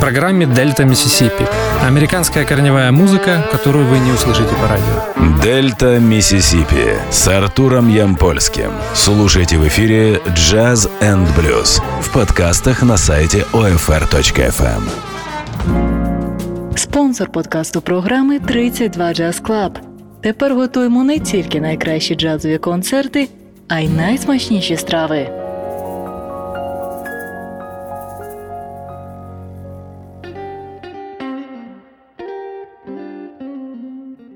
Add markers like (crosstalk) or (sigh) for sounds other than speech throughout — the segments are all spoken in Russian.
программе «Дельта Миссисипи». Американская корневая музыка, которую вы не услышите по радио. «Дельта Миссисипи» с Артуром Ямпольским. Слушайте в эфире «Джаз энд блюз» в подкастах на сайте OFR.FM. Спонсор подкасту програми «32 Jazz Club». Тепер готуємо не тільки найкращі джазові концерти, а й найсмачніші страви.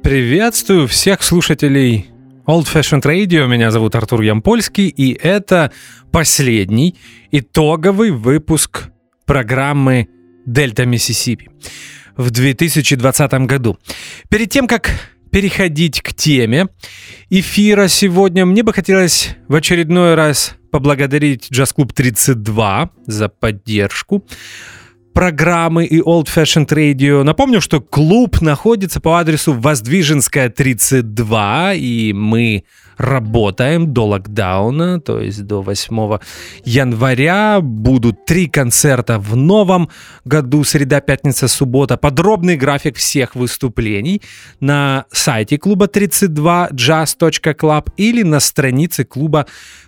Приветствую всех слушателей Old Fashioned Radio. Меня зовут Артур Ямпольский, и это последний итоговый выпуск программы «Дельта Миссисипи» в 2020 году. Перед тем, как переходить к теме эфира сегодня, мне бы хотелось в очередной раз поблагодарить Jazz Club 32 за поддержку программы и Old Fashioned Radio. Напомню, что клуб находится по адресу Воздвиженская, 32, и мы работаем до локдауна, то есть до 8 января. Будут три концерта в новом году, среда, пятница, суббота. Подробный график всех выступлений на сайте клуба 32 jazz.club или на странице клуба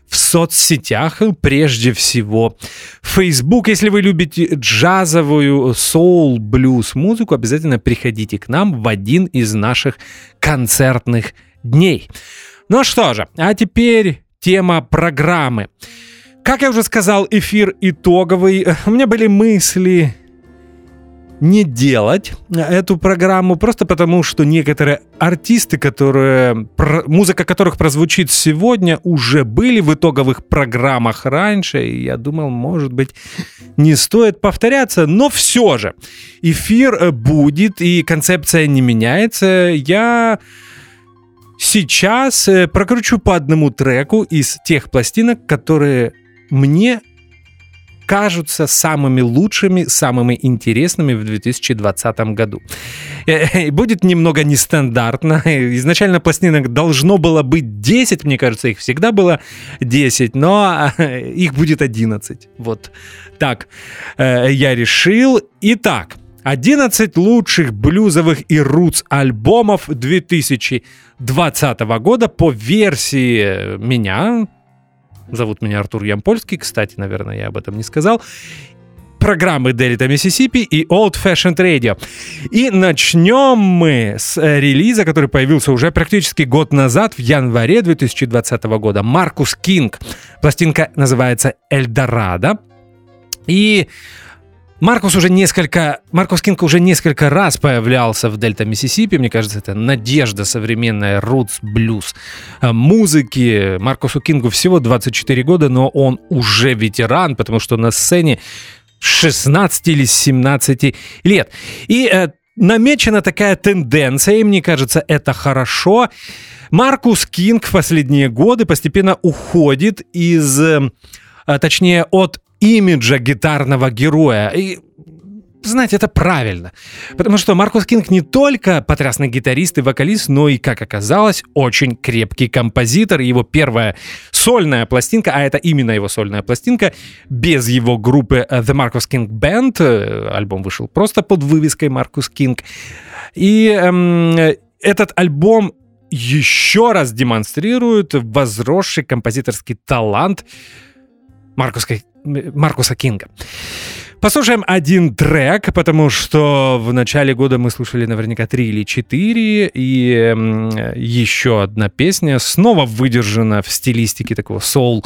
в соцсетях, прежде всего Facebook. Если вы любите джазовую соул, блюз музыку, обязательно приходите к нам в один из наших концертных дней. Ну что же, а теперь тема программы. Как я уже сказал, эфир итоговый. У меня были мысли не делать эту программу просто потому, что некоторые артисты, которые музыка которых прозвучит сегодня, уже были в итоговых программах раньше, и я думал, может быть, не стоит повторяться, но все же эфир будет и концепция не меняется. Я сейчас э, прокручу по одному треку из тех пластинок, которые мне кажутся самыми лучшими, самыми интересными в 2020 году. Э, будет немного нестандартно. Изначально пластинок должно было быть 10, мне кажется, их всегда было 10, но их будет 11. Вот так э, я решил. Итак, 11 лучших блюзовых и рутс альбомов 2020 года по версии меня. Зовут меня Артур Ямпольский, кстати, наверное, я об этом не сказал программы Delta Mississippi и Old Fashioned Radio. И начнем мы с э, релиза, который появился уже практически год назад, в январе 2020 года. Маркус Кинг. Пластинка называется «Эльдорадо». И Маркус уже несколько, Маркус Кинг уже несколько раз появлялся в Дельта Миссисипи. Мне кажется, это надежда современная рутс блюз э, музыки. Маркусу Кингу всего 24 года, но он уже ветеран, потому что на сцене 16 или 17 лет. И э, намечена такая тенденция, и мне кажется, это хорошо. Маркус Кинг в последние годы постепенно уходит из, э, точнее, от имиджа гитарного героя. И знаете, это правильно. Потому что Маркус Кинг не только потрясный гитарист и вокалист, но и, как оказалось, очень крепкий композитор. Его первая сольная пластинка, а это именно его сольная пластинка, без его группы The Marcus King Band. Э, альбом вышел просто под вывеской Маркус Кинг. И эм, этот альбом еще раз демонстрирует возросший композиторский талант Маркуса, Маркуса Кинга. Послушаем один трек, потому что в начале года мы слушали наверняка три или четыре, и еще одна песня снова выдержана в стилистике такого соул-рока.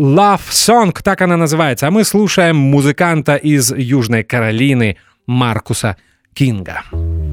Love Song, так она называется. А мы слушаем музыканта из Южной Каролины Маркуса Кинга. I'm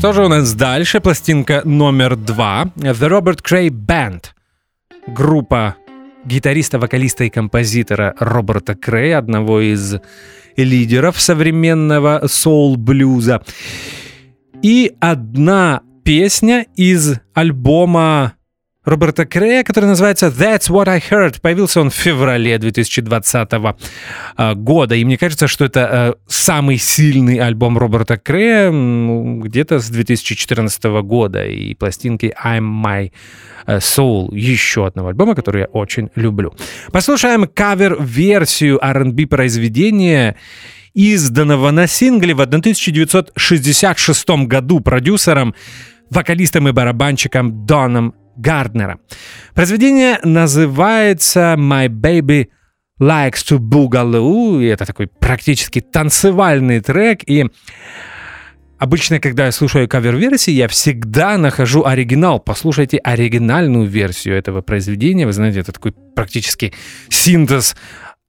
Что же у нас дальше? Пластинка номер два. The Robert Cray Band. Группа гитариста, вокалиста и композитора Роберта Крэя, одного из лидеров современного соул-блюза. И одна песня из альбома Роберта Крея, который называется That's What I Heard. Появился он в феврале 2020 а, года. И мне кажется, что это э, самый сильный альбом Роберта Крея где-то с 2014 года. И пластинки I'm My э, Soul, еще одного альбома, который я очень люблю. Послушаем кавер-версию R&B произведения изданного на сингле в 1966 году продюсером, вокалистом и барабанщиком Доном Гарднера. Произведение называется «My Baby Likes to Boogaloo», и это такой практически танцевальный трек, и Обычно, когда я слушаю кавер-версии, я всегда нахожу оригинал. Послушайте оригинальную версию этого произведения. Вы знаете, это такой практически синтез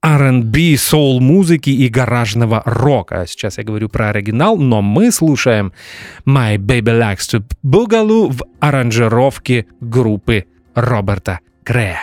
R&B, соул-музыки и гаражного рока. Сейчас я говорю про оригинал, но мы слушаем My Baby Likes to Boogaloo в аранжировке группы Роберта Крея.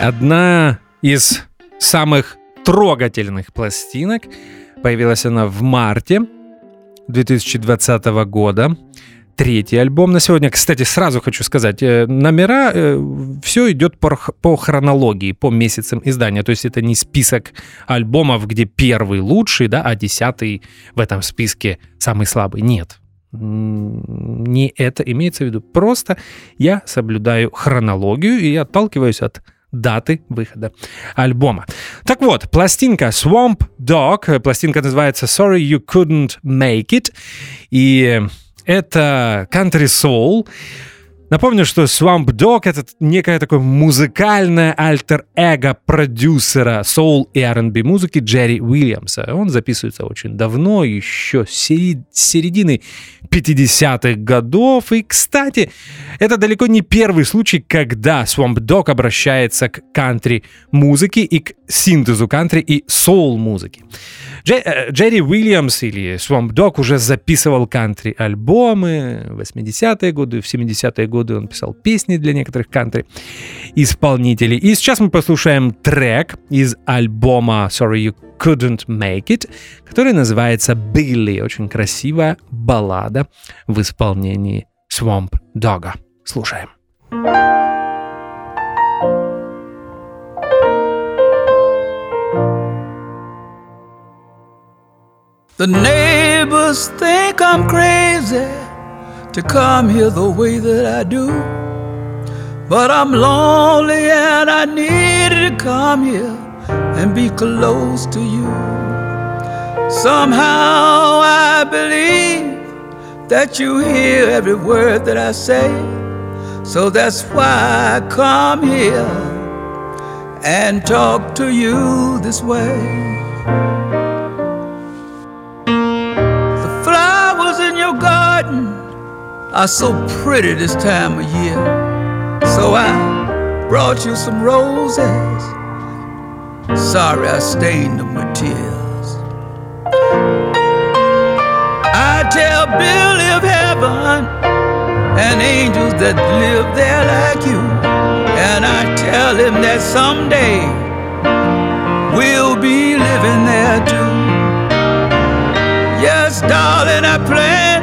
Одна из самых трогательных пластинок. Появилась она в марте 2020 года. Третий альбом на сегодня. Кстати, сразу хочу сказать, э, номера, э, все идет по, по хронологии, по месяцам издания. То есть это не список альбомов, где первый лучший, да, а десятый в этом списке самый слабый. Нет. Не это имеется в виду. Просто я соблюдаю хронологию и отталкиваюсь от даты выхода альбома. Так вот, пластинка Swamp Dog, пластинка называется Sorry You Couldn't Make It, и это country soul. Напомню, что Swamp Dog — это некое такое музыкальное альтер-эго продюсера соул и R&B музыки Джерри Уильямса. Он записывается очень давно, еще с середины 50-х годов. И, кстати, это далеко не первый случай, когда Swamp Dog обращается к кантри-музыке и к синтезу кантри и соул-музыки. Э, Джерри Уильямс или Swamp Dog уже записывал кантри-альбомы в 80-е годы, в 70-е годы он писал песни для некоторых кантри-исполнителей. И сейчас мы послушаем трек из альбома Sorry You Couldn't Make It, который называется Billy. Очень красивая баллада в исполнении Swamp Dog'a. Слушаем. The neighbors think I'm crazy to come here the way that I do. But I'm lonely and I needed to come here and be close to you. Somehow I believe that you hear every word that I say. So that's why I come here and talk to you this way. Are so pretty this time of year. So I brought you some roses. Sorry I stained them with tears. I tell Billy of heaven and angels that live there like you. And I tell him that someday we'll be living there too. Yes, darling, I plan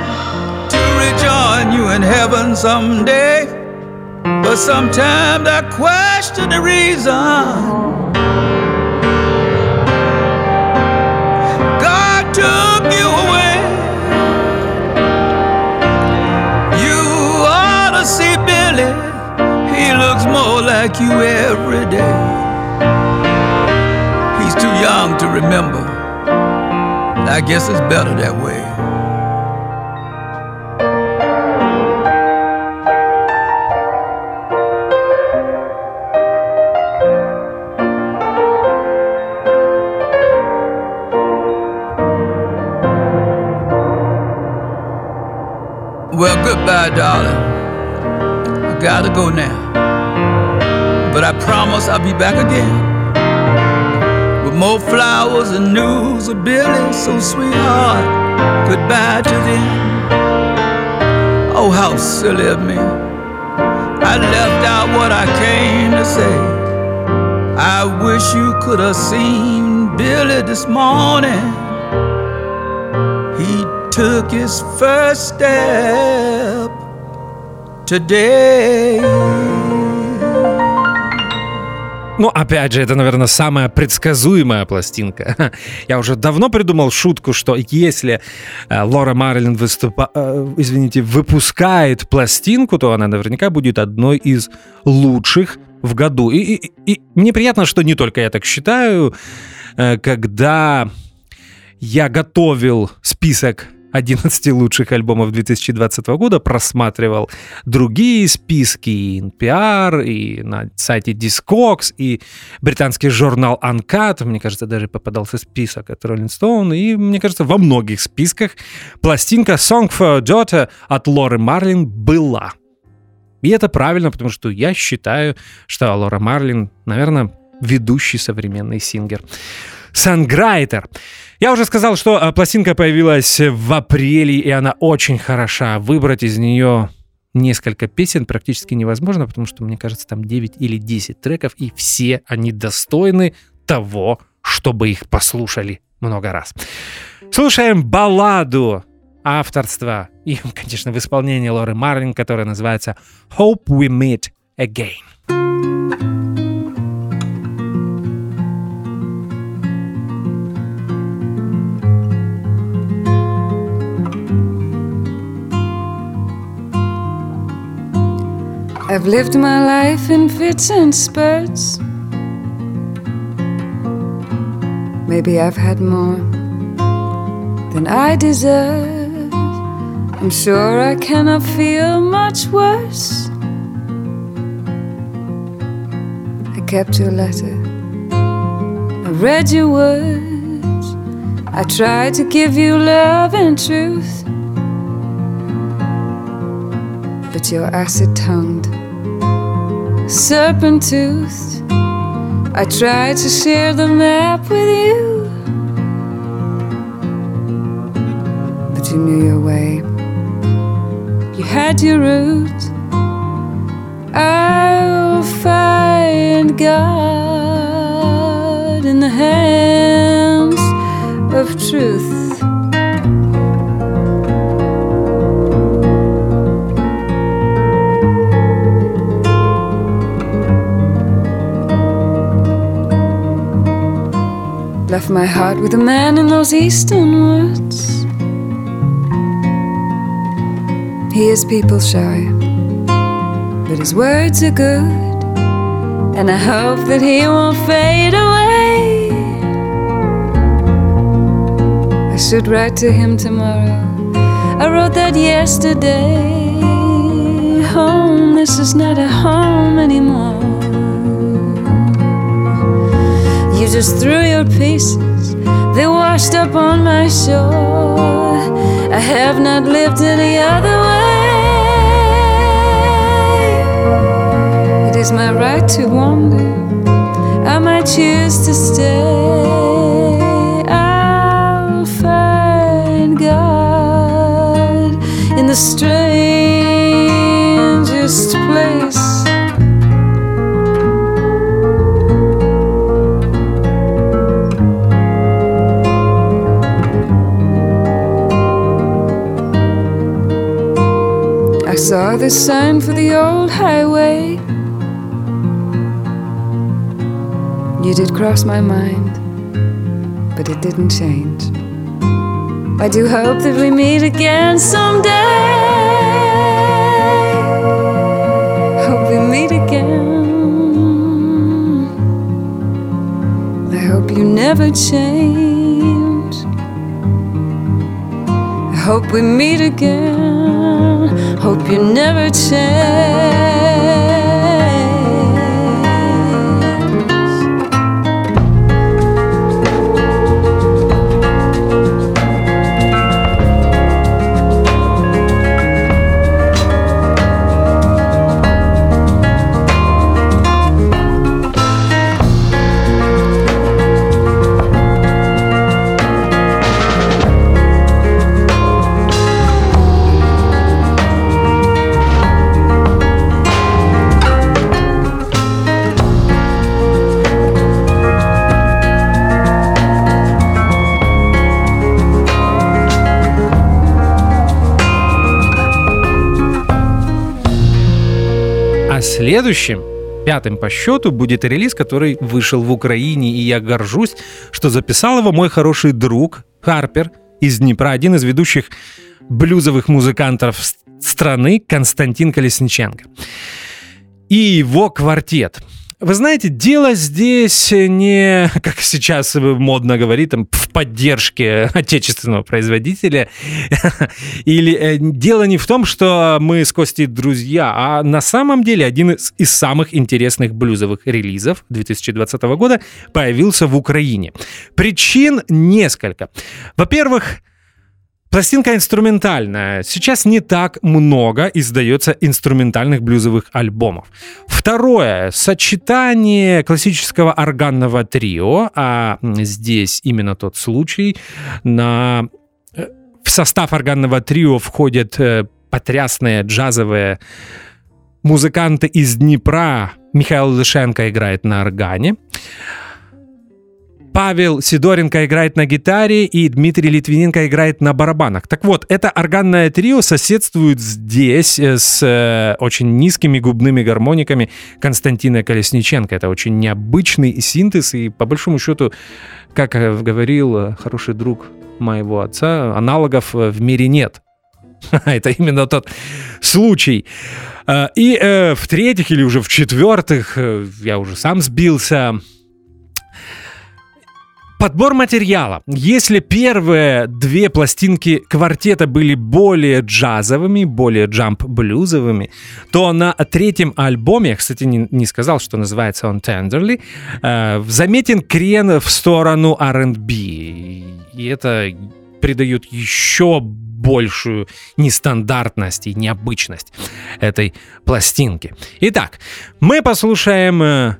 you in heaven someday. But sometimes I question the reason God took you away. You ought to see Billy. He looks more like you every day. He's too young to remember. I guess it's better that way. Well, goodbye, darling. I gotta go now. But I promise I'll be back again with more flowers and news of Billy. So, sweetheart, goodbye to them. Oh, how silly of me. I left out what I came to say. I wish you could have seen Billy this morning. He took his first step today. Ну, опять же, это, наверное, самая предсказуемая пластинка. (laughs) Я уже давно придумал шутку, что если э, Лора Марлин выступа... э, извините, выпускает пластинку, то она наверняка будет одной из лучших в году. И, и- и мне приятно, что не только я так считаю. Э, Когда я готовил список 11 лучших альбомов 2020 года, просматривал другие списки, и NPR, и на сайте Discogs, и британский журнал Uncut, мне кажется, даже попадался список от Rolling Stone, и, мне кажется, во многих списках пластинка Song for a Daughter от Лоры Марлин была. И это правильно, потому что я считаю, что Лора Марлин, наверное, ведущий современный сингер. Санграйтер. Я уже сказал, что э, пластинка появилась в апреле, и она очень хороша. Выбрать из нее несколько песен практически невозможно, потому что, мне кажется, там 9 или 10 треков, и все они достойны того, чтобы их послушали много раз. Слушаем балладу авторства и, (laughs) конечно, в исполнении Лоры Марлин, которая называется «Hope We Meet Again». I've lived my life in fits and spurts. Maybe I've had more than I deserve. I'm sure I cannot feel much worse. I kept your letter, I read your words. I tried to give you love and truth. But your acid tongued, serpent toothed. I tried to share the map with you. But you knew your way, you had your route. I'll find God in the hands of truth. Left my heart with a man in those eastern woods. He is people shy, but his words are good, and I hope that he won't fade away. I should write to him tomorrow. I wrote that yesterday. Home, this is not a home anymore. You just threw your pieces, they washed up on my shore. I have not lived any other way. It is my right to wander, I might choose to stay. I'll find God in the strangest The sign for the old highway. You did cross my mind, but it didn't change. I do hope that we meet again someday. Hope we meet again. I hope you never change. I hope we meet again. Hope you never change. Следующим, пятым по счету, будет релиз, который вышел в Украине, и я горжусь, что записал его мой хороший друг Харпер из Днепра, один из ведущих блюзовых музыкантов страны Константин Колесниченко. И его квартет. Вы знаете, дело здесь не, (laughs) как сейчас модно говорить, там, в поддержке (laughs) отечественного производителя. (laughs) Или э, дело не в том, что мы с Костей друзья, а на самом деле один из, из самых интересных блюзовых релизов 2020 года появился в Украине. Причин несколько. Во-первых, Пластинка инструментальная. Сейчас не так много издается инструментальных блюзовых альбомов. Второе. Сочетание классического органного трио, а здесь именно тот случай. На... э, В состав органного трио входят э, потрясные джазовые музыканты из Днепра. Михаил Лышенко играет на органе. Павел Сидоренко играет на гитаре и Дмитрий Литвиненко играет на барабанах. Так вот, это органное трио соседствует здесь э, с э, очень низкими губными гармониками Константина Колесниченко. Это очень необычный синтез, и по большому счету, как э, говорил э, хороший друг моего отца, аналогов в мире нет. (laughs) Это именно тот случай. И э, в-третьих или уже в-четвертых, я уже сам сбился, Подбор материала. Если первые две пластинки квартета были более джазовыми, более джамп-блюзовыми, то на третьем альбоме, я, кстати, не, не сказал, что называется он Tenderly, э, заметен крен в сторону R&B. И это придает еще большую нестандартность и необычность этой пластинки. Итак, мы послушаем э,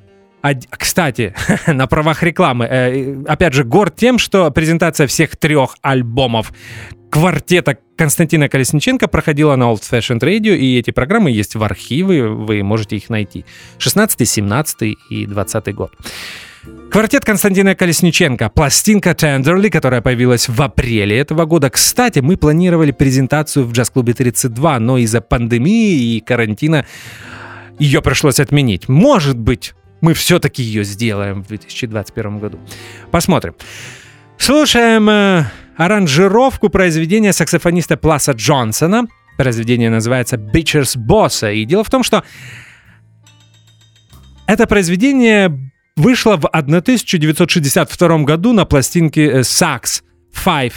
Кстати, (laughs) на правах рекламы, э, опять же, горд тем, что презентация всех трех альбомов квартета Константина Колесниченко проходила на Old Fashioned Radio, и эти программы есть в архиве, вы можете их найти. 16, 17 и 20 год. Квартет Константина Колесниченко, пластинка Tenderly, которая появилась в апреле этого года. Кстати, мы планировали презентацию в джаз-клубе 32, но из-за пандемии и карантина ее пришлось отменить. Может быть, мы все-таки ее сделаем в 2021 году. Посмотрим. Слушаем э, аранжировку произведения саксофониста Пласа Джонсона. Произведение называется «Bitchers Босса». И дело в том, что это произведение вышло в 1962 году на пластинке э, Sax 5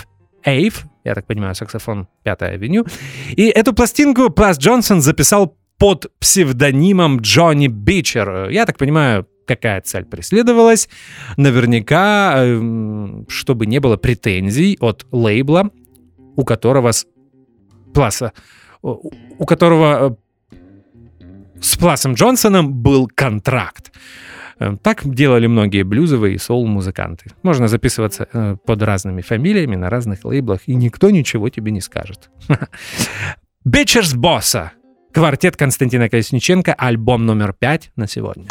Ave, я так понимаю, саксофон 5 авеню. И эту пластинку Плас Джонсон записал под псевдонимом Джонни Бичер. Я так понимаю, какая цель преследовалась. Наверняка, эм, чтобы не было претензий от лейбла, у которого с Пласа, у которого э, с Пласом Джонсоном был контракт. Э, Так делали многие блюзовые и соул-музыканты. Можно записываться э, под разными фамилиями на разных лейблах, и никто ничего тебе не скажет. (laughs) Бичерс Босса. Квартет Константина Колесниченко, альбом номер пять на сегодня.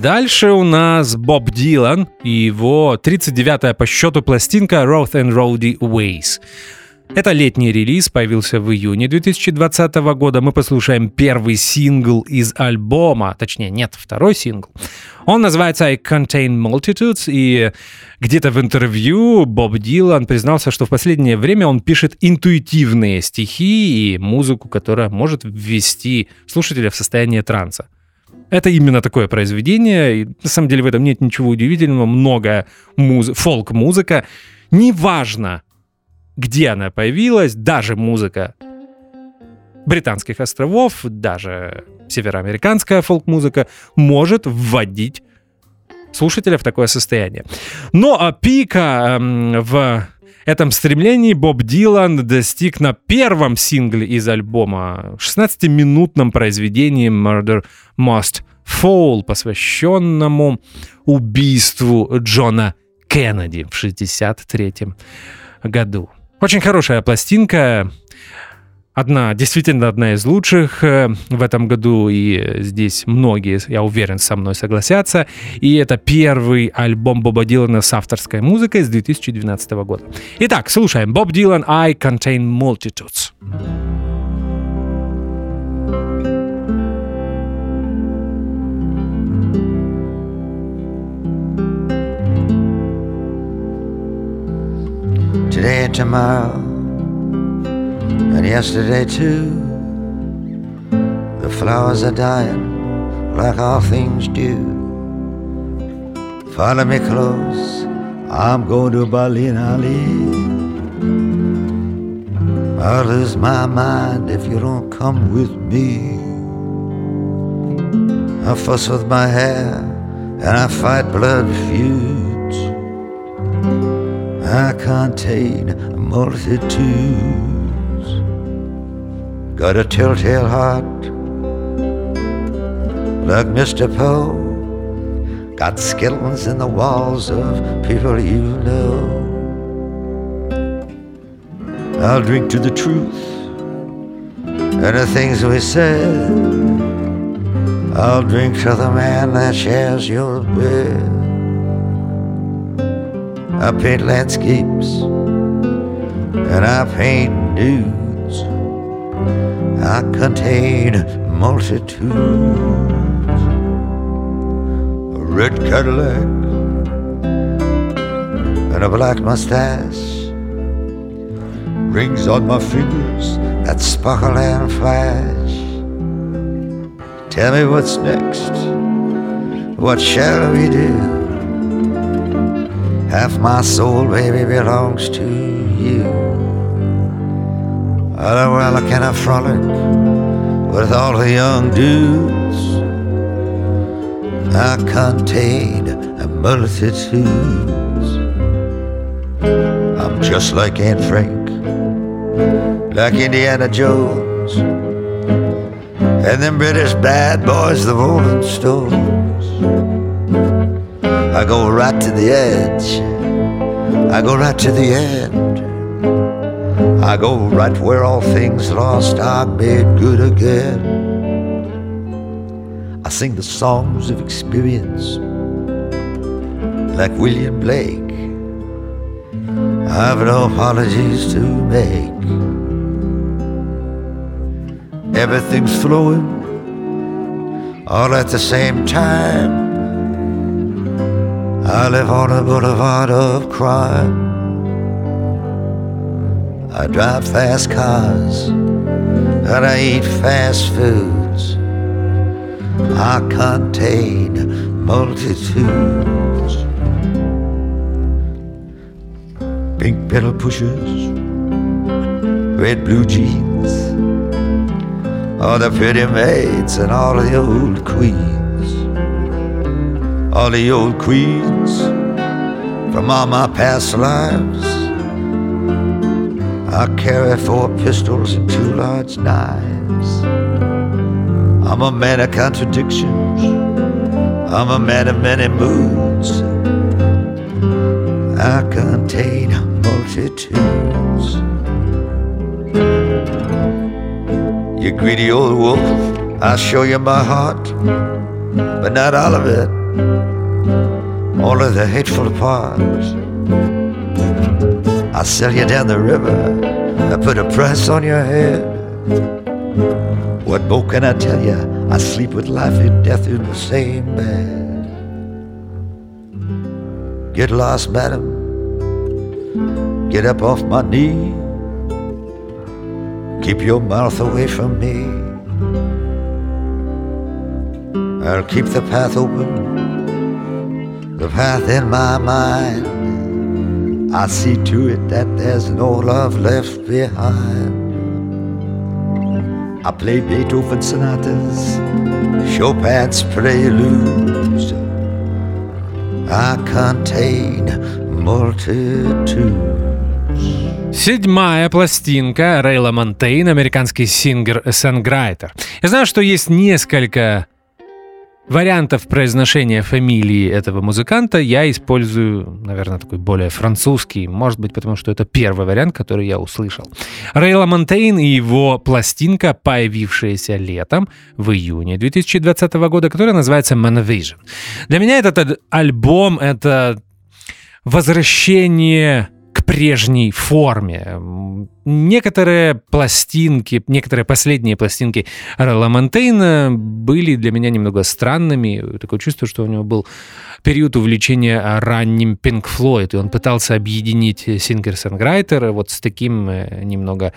дальше у нас Боб Дилан и его 39-я по счету пластинка Road and Roady Ways. Это летний релиз, появился в июне 2020 года. Мы послушаем первый сингл из альбома, точнее, нет, второй сингл. Он называется I Contain Multitudes, и где-то в интервью Боб Дилан признался, что в последнее время он пишет интуитивные стихи и музыку, которая может ввести слушателя в состояние транса. Это именно такое произведение, и на самом деле в этом нет ничего удивительного, много муз... фолк-музыка. Неважно, где она появилась, даже музыка британских островов, даже североамериканская фолк-музыка может вводить слушателя в такое состояние. Но а пика эм, в этом стремлении Боб Дилан достиг на первом сингле из альбома 16-минутном произведении Murder Must Fall, посвященному убийству Джона Кеннеди в 63 году. Очень хорошая пластинка. Одна, действительно одна из лучших э, в этом году, и здесь многие, я уверен, со мной согласятся. И это первый альбом Боба Дилана с авторской музыкой с 2012 года. Итак, слушаем. Боб Дилан «I Contain Multitudes». today and tomorrow, and yesterday too. The flowers are dying like all things do. Follow me close, I'm going to Berlin, Ali. I'll lose my mind if you don't come with me. I fuss with my hair and I fight blood feuds. I contain multitudes. Got a telltale heart, like Mr. Poe. Got skeletons in the walls of people you know. I'll drink to the truth and the things we said. I'll drink to the man that shares your bed. I paint landscapes and I paint nudes. I contain multitudes. A red Cadillac and a black mustache. Rings on my fingers that sparkle and flash. Tell me what's next. What shall we do? Half my soul, baby, belongs to you. Oh, well, can I frolic with all the young dudes? I contain a multitudes. I'm just like Aunt Frank, like Indiana Jones, and them British bad boys, the Rolling Stones. I go right to the edge. I go right to the end. I go right where all things lost are made good again. I sing the songs of experience like William Blake. I've no apologies to make. Everything's flowing all at the same time. I live on a boulevard of crime. I drive fast cars and I eat fast foods. I contain multitudes. Pink pedal pushers, red blue jeans, all the pretty maids and all the old queens all the old queens from all my past lives. I carry four pistols and two large knives. I'm a man of contradictions. I'm a man of many moods. I contain multitudes. You greedy old wolf, I'll show you my heart, but not all of it, all of the hateful parts. I'll sell you down the river, I put a price on your head. What more can I tell you? I sleep with life and death in the same bed. Get lost, madam. Get up off my knee. Keep your mouth away from me. I'll keep the path open, the path in my mind. I see to it that there's no love left behind. I play Beethoven sonatas, Chopin's preludes. I contain multitudes. Седьмая пластинка Рэй Ламонтейн, американский singer-songwriter. Я знаю, что есть несколько вариантов произношения фамилии этого музыканта. Я использую, наверное, такой более французский, может быть, потому что это первый вариант, который я услышал. Рэй Ламонтейн и его пластинка, появившаяся летом, в июне 2020 года, которая называется Monovision. Для меня этот альбом — это возвращение прежней форме. Некоторые пластинки, некоторые последние пластинки Рэя Ламонтейна были для меня немного странными. Такое чувство, что у него был период увлечения ранним Pink Floyd, и он пытался объединить singer-songwriter а вот с таким э, немного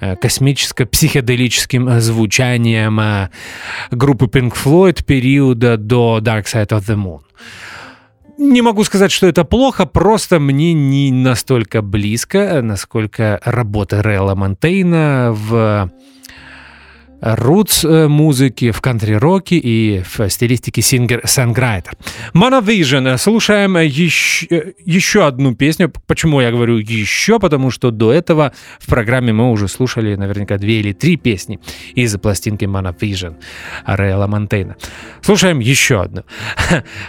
э, космическо-психоделическим звучанием э, группы Pink Floyd периода до Dark Side of the Moon. Не могу сказать, что это плохо, просто мне не настолько близко, насколько работа Рэя Ламонтейна в roots музыки, в кантри-роке и в стилистике singer-songwriter. Monovision. Слушаем еще, еще одну песню. Почему я говорю еще? Потому что до этого в программе мы уже слушали наверняка две или три песни из пластинки Monovision Рейла Монтейна. Слушаем еще одну.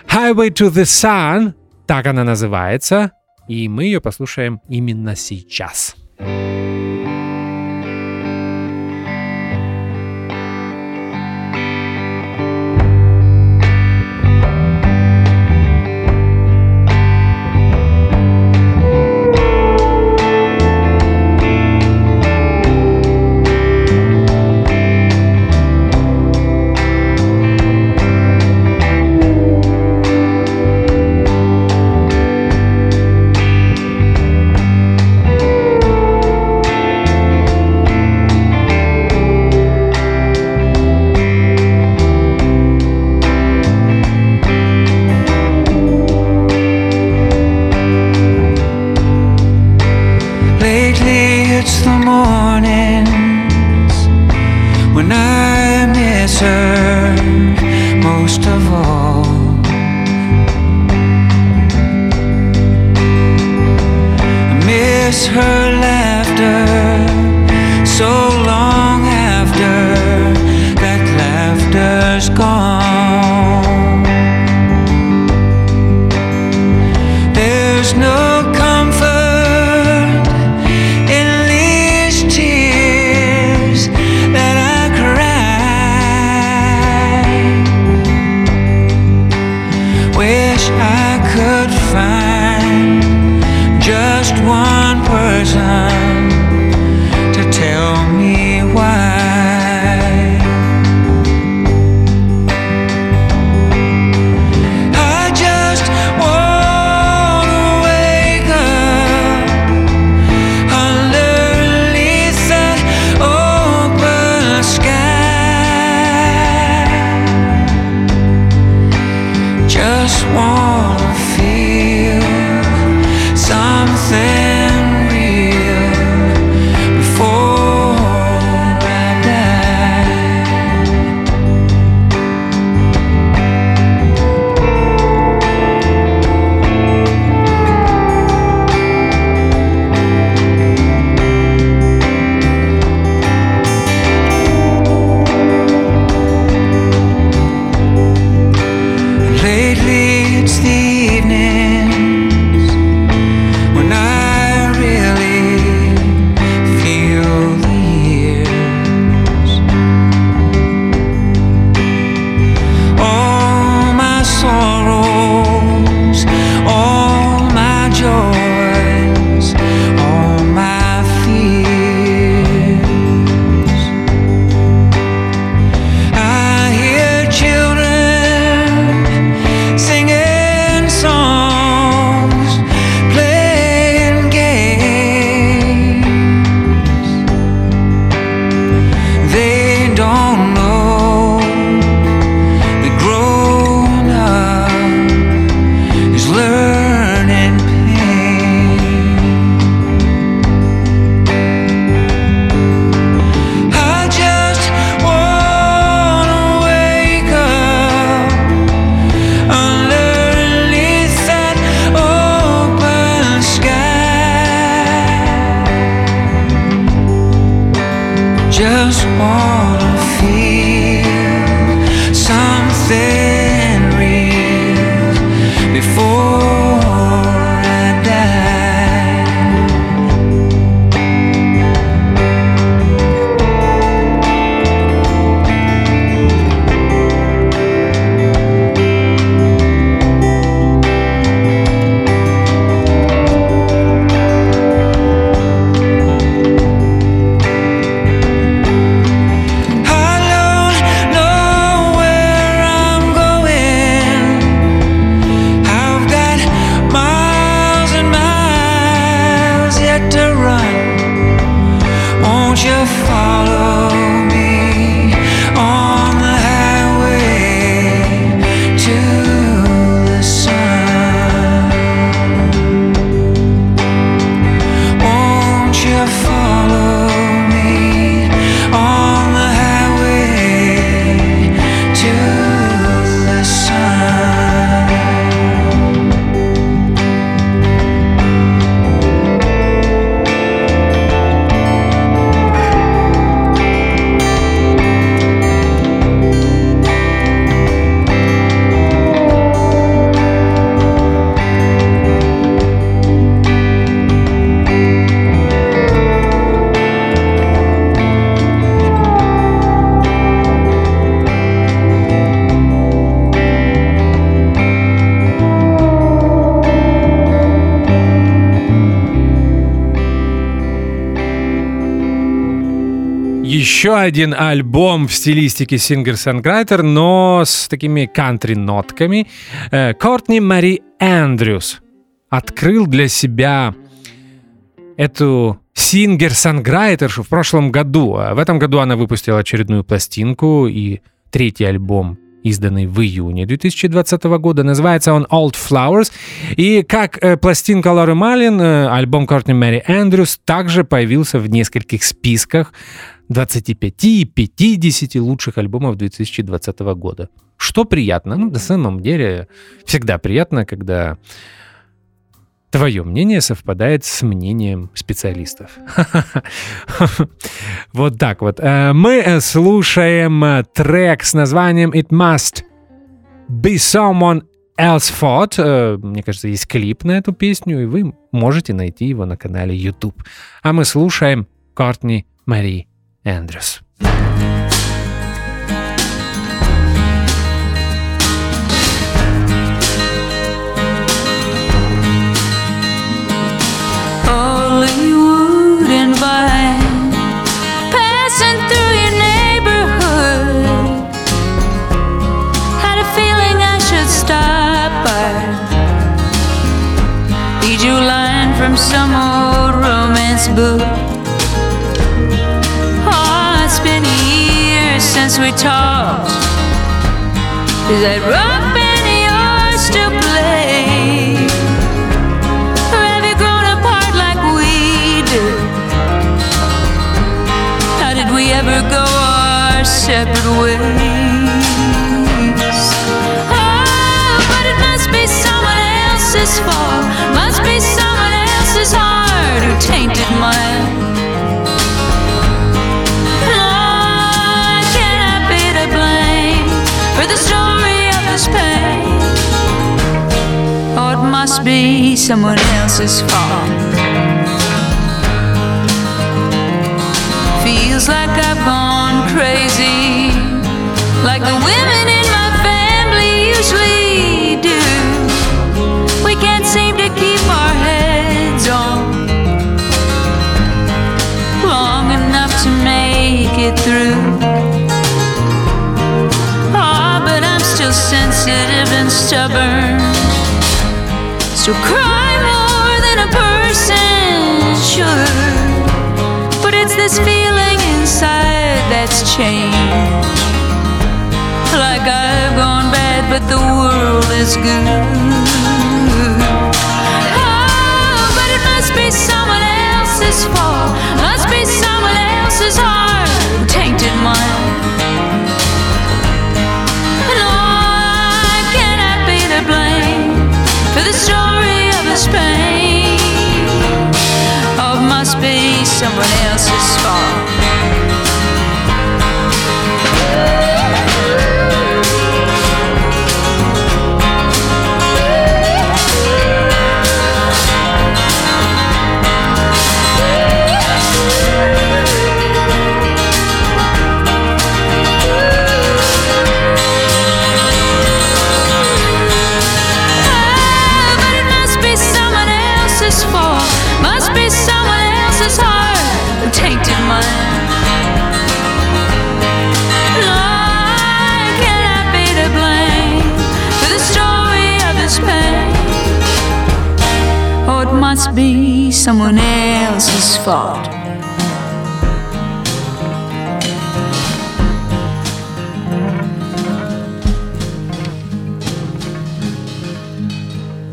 Highway to the Sun. Так она называется. И мы ее послушаем именно сейчас. Lately lightning. Еще один альбом в стилистике singer-songwriter, но с такими кантри-нотками. Кортни Мари Эндрюс открыл для себя эту singer-songwriter шу в прошлом году. А В этом году она выпустила очередную пластинку и третий альбом изданный в июне 2020 года. Называется он Old Flowers. И как э, пластинка Лоры Марлинг, э, альбом Кортни Мэри Эндрюс также появился в нескольких списках 25 и 50 лучших альбомов 2020 года. Что приятно. Ну, на самом деле, всегда приятно, когда твое мнение совпадает с мнением специалистов. (laughs) Вот так вот. Э, Мы слушаем э, трек с названием «It Must Be Someone Else Fault». Э, Мне кажется, есть клип на эту песню, и вы можете найти его на канале YouTube. А мы слушаем Кортни Мари Andrews. Hollywood and Vine, passing through your neighborhood. Had a feeling I should stop by. You line from some old romance book? Since we talked. Is that rock band yours to play? Or have you grown apart like we did? How did we ever go our separate ways? Oh, but it must be someone else's fault. Be someone else's fault. Feels like I've gone crazy, like the women in my family usually do. We can't seem to keep our heads on long enough to make it through. Ah, but I'm still sensitive and stubborn. Still cry more than a person should. But it's this feeling inside that's changed. Like I've gone bad, but the world is good. Oh, but it must be someone else's fault. Must be someone someone be someone else's fault.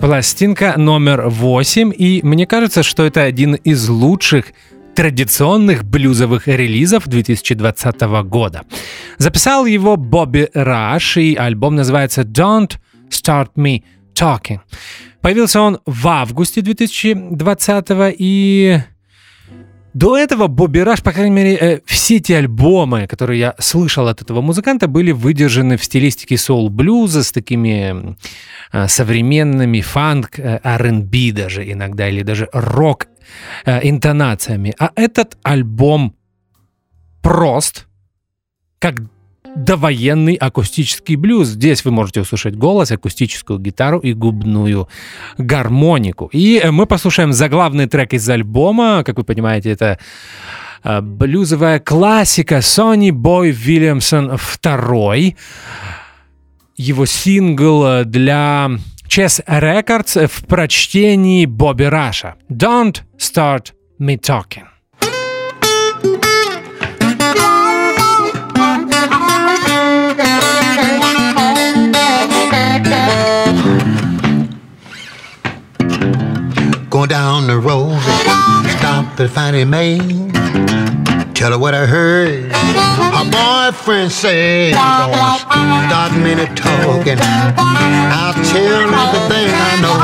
Пластинка номер 8, и мне кажется, что это один из лучших традиционных блюзовых релизов 2020 года. Записал его Бобби Раш, и альбом называется «Don't Start Me Talking». Появился он в августе 2020 и до этого Бобби Раш, по крайней мере, э, все эти альбомы, которые я слышал от этого музыканта, были выдержаны в стилистике соул-блюза с такими э, современными фанк, э, R&B даже иногда, или даже рок э, интонациями. А этот альбом прост, как довоенный акустический блюз. Здесь вы можете услышать голос, акустическую гитару и губную гармонику. И э, мы послушаем заглавный трек из альбома. Как вы понимаете, это э, блюзовая классика Сони Бой Вильямсон II. Его сингл э, для Chess Records в прочтении Бобби Раша. Don't start me talking. Going down the road, stop at Fannie Mae. Tell her what I heard. Her boyfriend said, Don't start me to talking. I'll tell everything I know.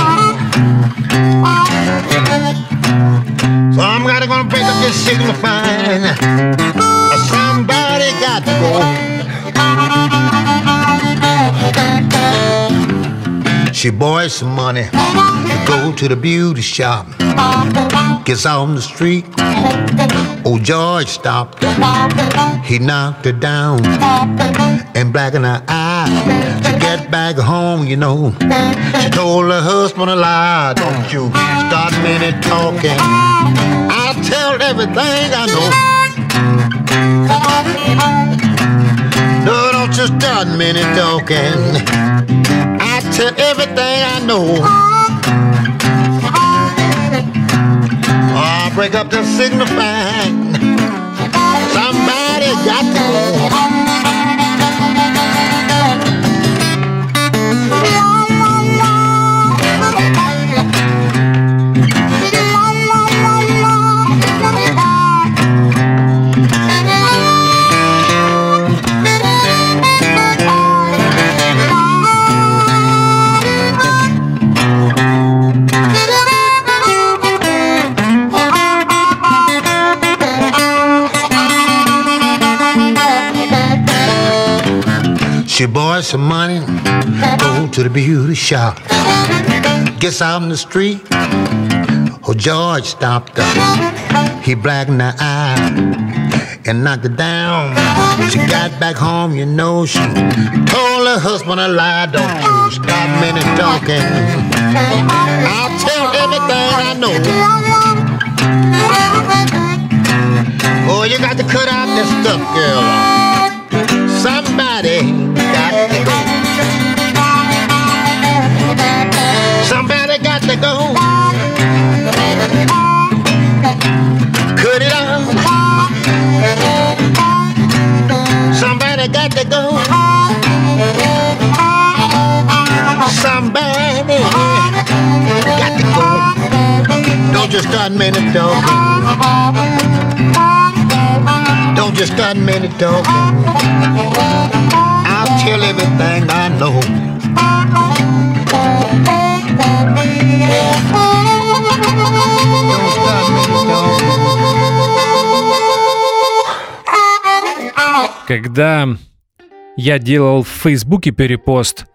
So I'm gonna gonna break up this signifying. Somebody got to go. She borrowed some money to go to the beauty shop. Gets on the street. Old George stopped her. He knocked her down and blackened her eye. To get back home, you know, she told her husband a lie. Don't you start to talking. I'll tell everything I know. No, don't you start to talking. I tell everything I know. I break up the signifying. Somebody got to go. She borrowed some money, go to the beauty shop. Gets out in the street, oh George stopped her. He blackened her eye and knocked her down. She got back home, you know, she told her husband a lie. Don't you stop me talking. I'll tell everything I know. Oh, you got to cut out this stuff, girl. Somebody go. Cut it out. Somebody got to go. Somebody got to go. Don't just start minute talking. Don't just start minute talking. I'll tell everything I know. Когда я делал в Фейсбуке перепост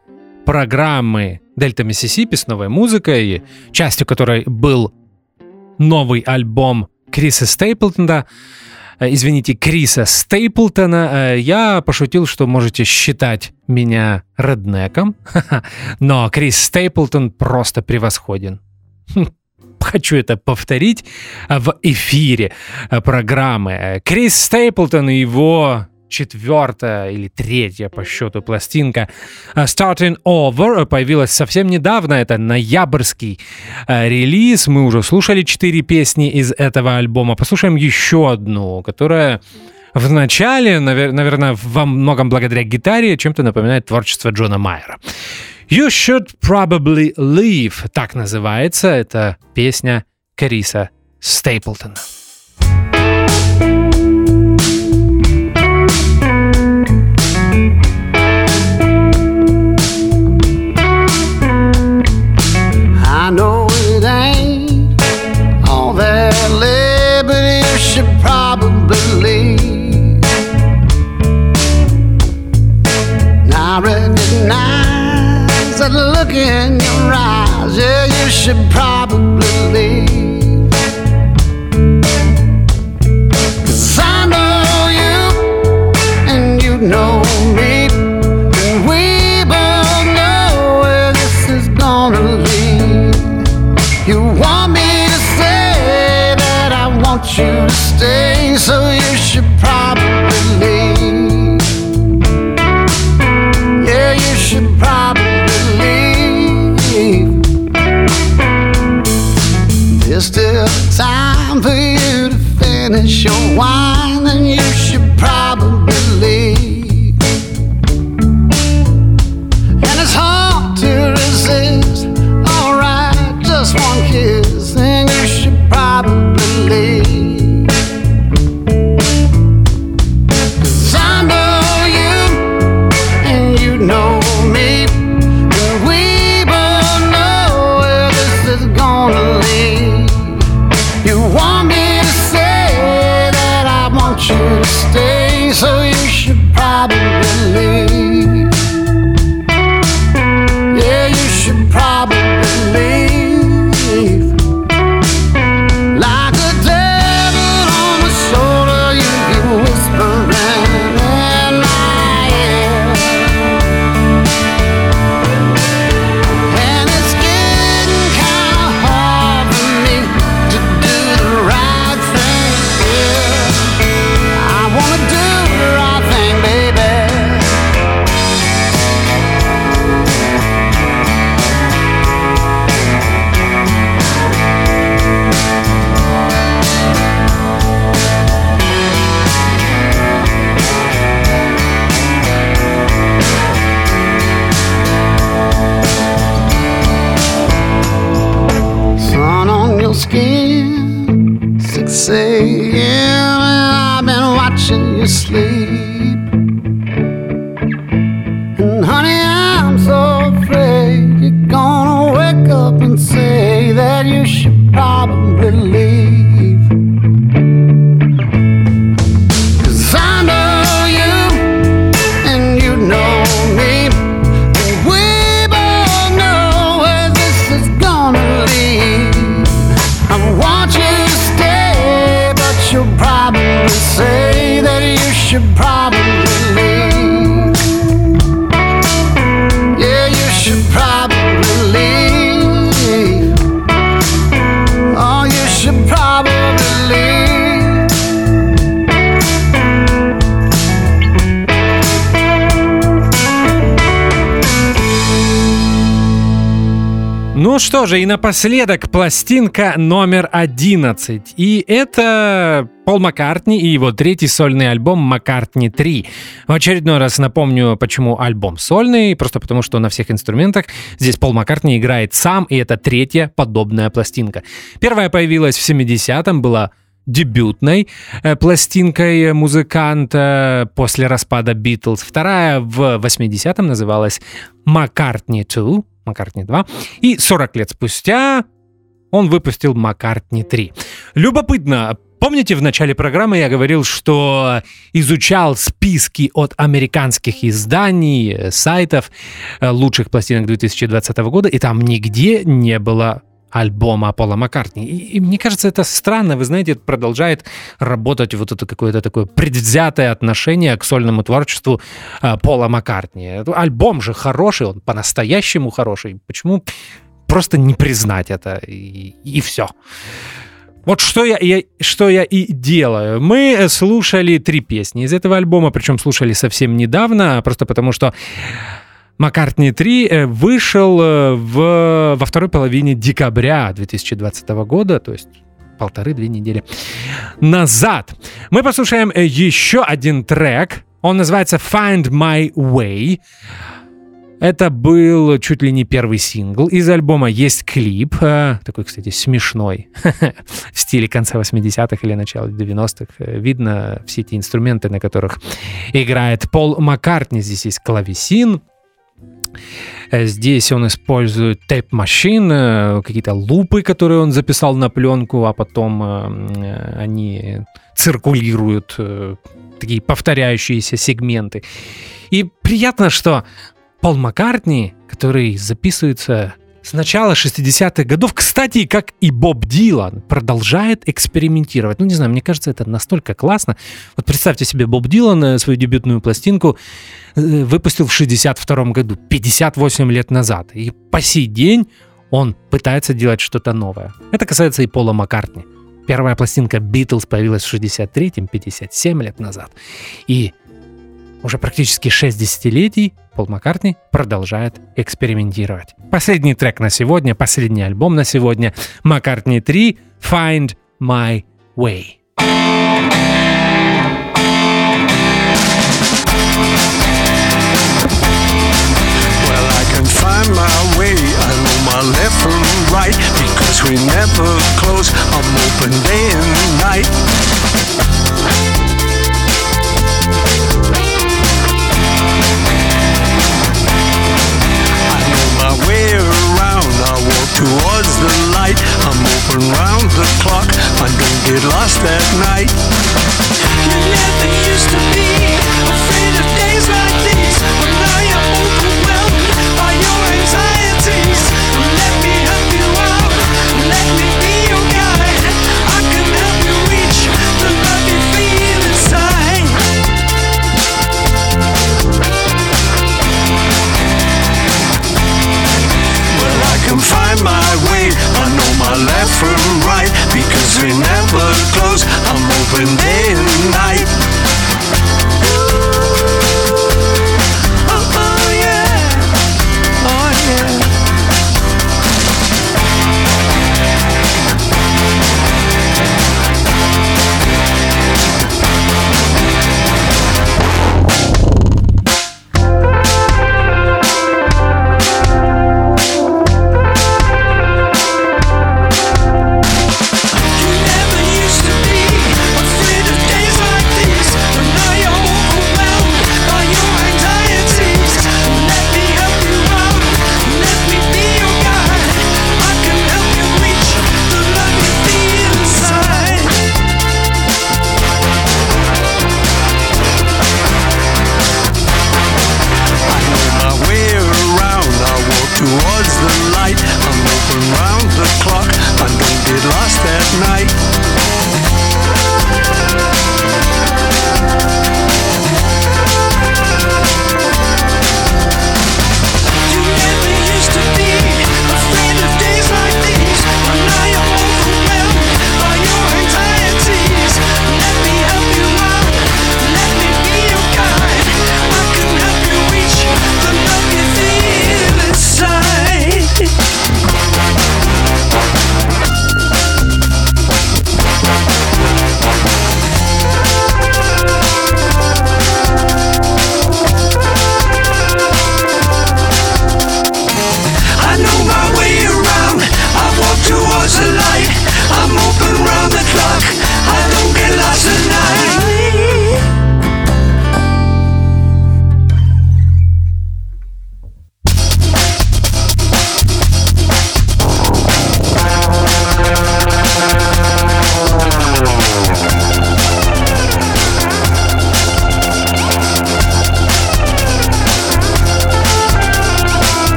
программы Дельта Миссисипи с новой музыкой, частью которой был новый альбом Криса Стейплтона, извините, Криса Стейплтона, э, я пошутил, что можете считать меня реднеком, но Крис Стейплтон просто превосходен. Хм, Хочу это повторить э, в эфире э, программы. Э, Крис Стейплтон и его четвертая или третья по счету пластинка э, Starting Over появилась совсем недавно. Это ноябрьский э, релиз. Мы уже слушали четыре песни из этого альбома. Послушаем еще одну, которая в начале, навер- наверное, во многом благодаря гитаре, чем-то напоминает творчество Джона Майера. You Should Probably Leave, так называется. Это песня Криса Стейплтона. I know it ain't all that liberty you should probably leave. Now I recognize that look in your eyes, yeah, you should probably leave. Cause I know you and you know me. And we both know where this is gonna lead. You want me to say that I want you to stay, so you should probably leave. Yeah, you should probably leave. There's still time for you to finish your wine, and you should probably leave. Что же, и напоследок пластинка номер 11. И это Пол Маккартни и его третий сольный альбом «Маккартни 3». В очередной раз напомню, почему альбом сольный, просто потому что на всех инструментах здесь Пол Маккартни играет сам, и это третья подобная пластинка. Первая появилась в 70-м, была дебютной э, пластинкой музыканта после распада Битлз. Вторая в 80-м называлась «Маккартни 2», Маккартни 2. И 40 лет спустя он выпустил Маккартни 3. Любопытно, Помните, в начале программы я говорил, что изучал списки от американских изданий, э, сайтов э, лучших пластинок 2020 года, и там нигде не было альбома Пола Маккартни. И, и мне кажется, это странно, вы знаете, продолжает работать вот это какое-то такое предвзятое отношение к сольному творчеству э, Пола Маккартни. Альбом же хороший, он по-настоящему хороший. Почему просто не признать это и, и все? Вот что я, я, что я и делаю. Мы слушали три песни из этого альбома, причем слушали совсем недавно, просто потому что Маккартни 3 э, вышел э, в, во второй половине декабря 2020 года, то есть полторы-две недели назад. Мы послушаем э, еще один трек. Он называется Find My Way. Это был чуть ли не первый сингл из альбома. Есть клип, такой, кстати, смешной, (laughs) в стиле конца 80-х или начала 90-х. Э, Видно все эти инструменты, на которых играет Пол Маккартни. Здесь есть клавесин, Здесь он использует тейп-машин, э, какие-то лупы, которые он записал на пленку, а потом э, они циркулируют, э, такие повторяющиеся сегменты. И приятно, что Пол Маккартни, который записывается с начала 60-х годов, кстати, как и Боб Дилан, продолжает экспериментировать. Ну, не знаю, мне кажется, это настолько классно. Вот представьте себе, Боб Дилан э, свою дебютную пластинку э, выпустил в 62 году, 58 лет назад. И по сей день он пытается делать что-то новое. Это касается и Пола Маккартни. Первая пластинка Beatles появилась в 63-м, 57 лет назад. И уже практически 6 десятилетий Пол Маккартни продолжает экспериментировать. Последний трек на сегодня, последний альбом на сегодня. Маккартни 3 Find My Way. Well, I can find my way. I know my left from right because we never close. I'm open day and night. out towards the light. I'm open round the clock. I don't get lost at night. You never used to be afraid of my left and right because we never close. I'm open day and night.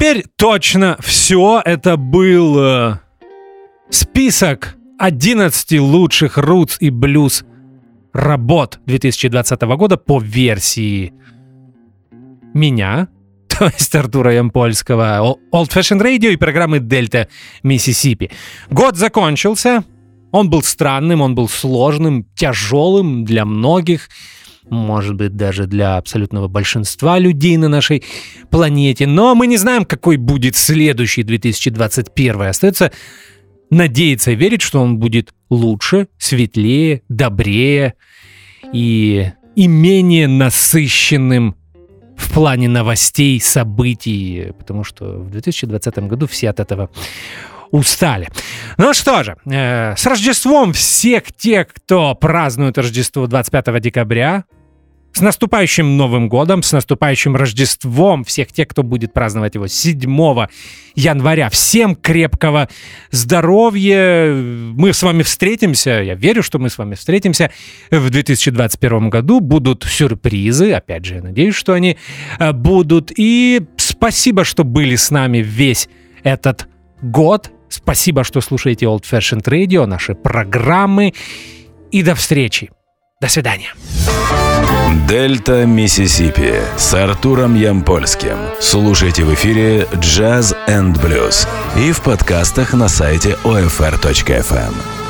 Теперь точно все. Это был э, список 11 лучших рутс и блюз работ 2020 года по версии меня, (laughs) то есть Артура Ямпольского, Old Fashion Radio и программы Дельта Миссисипи. Год закончился. Он был странным, он был сложным, тяжелым для многих, может быть, даже для абсолютного большинства людей на нашей планете. Но мы не знаем, какой будет следующий 2021. Остается надеяться и верить, что он будет лучше, светлее, добрее и, и менее насыщенным в плане новостей, событий, потому что в 2020 году все от этого устали. Ну что же, э, с Рождеством всех тех, кто празднует Рождество 25 декабря, с наступающим Новым годом, с наступающим Рождеством всех тех, кто будет праздновать его 7 января. Всем крепкого здоровья. Мы с вами встретимся, я верю, что мы с вами встретимся в 2021 году. Будут сюрпризы, опять же, я надеюсь, что они э, будут. И спасибо, что были с нами весь этот год. Спасибо, что слушаете Old Fashioned Radio, наши программы. И до встречи. До свидания. Дельта Миссисипи с Артуром Ямпольским. Слушайте в эфире Jazz and Blues и в подкастах на сайте OFR.FM.